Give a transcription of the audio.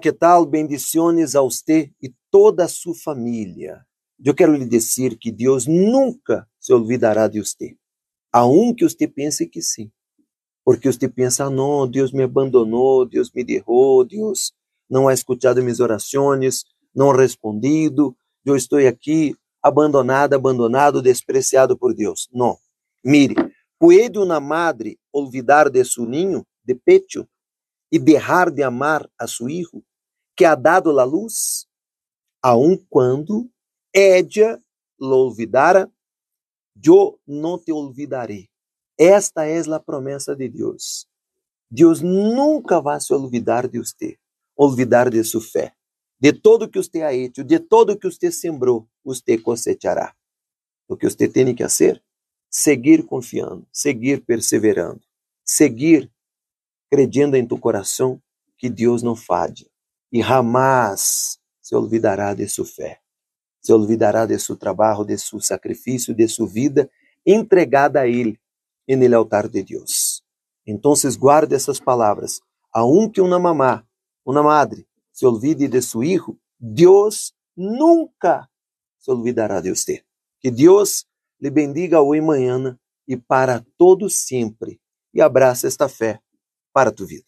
Que tal? Bendiciones a você e toda a sua família. Eu quero lhe dizer que Deus nunca se olvidará de você, aunque você pense que sim. Porque você pensa, não, Deus me abandonou, Deus me derrou, Deus não ha escutado minhas orações, não ha respondido, eu estou aqui abandonado, abandonado, despreciado por Deus. Não. Mire, puede uma madre olvidar de seu ninho de pecho e deixar de amar a seu filho que ha dado a luz? Aun quando ella lo olvidara, eu não te olvidarei. Esta é a promessa de Deus. Deus nunca vai se olvidar de você, olvidar de sua fé. De todo que você ha hecho, de todo que você sembrou, você cosechará. O que você tem que fazer? Seguir confiando, seguir perseverando, seguir creyendo em tu coração que Deus não falha e jamais se olvidará de sua fé, se olvidará de seu trabalho, de seu sacrifício, de sua vida entregada a Ele en el altar de Deus. Então, guarde essas palavras. Aunque uma mamá, uma madre, se olvide de seu hijo, Deus nunca se olvidará de você. Que Deus lhe bendiga hoje e amanhã e para todo sempre. E abraça esta fé para tu vida.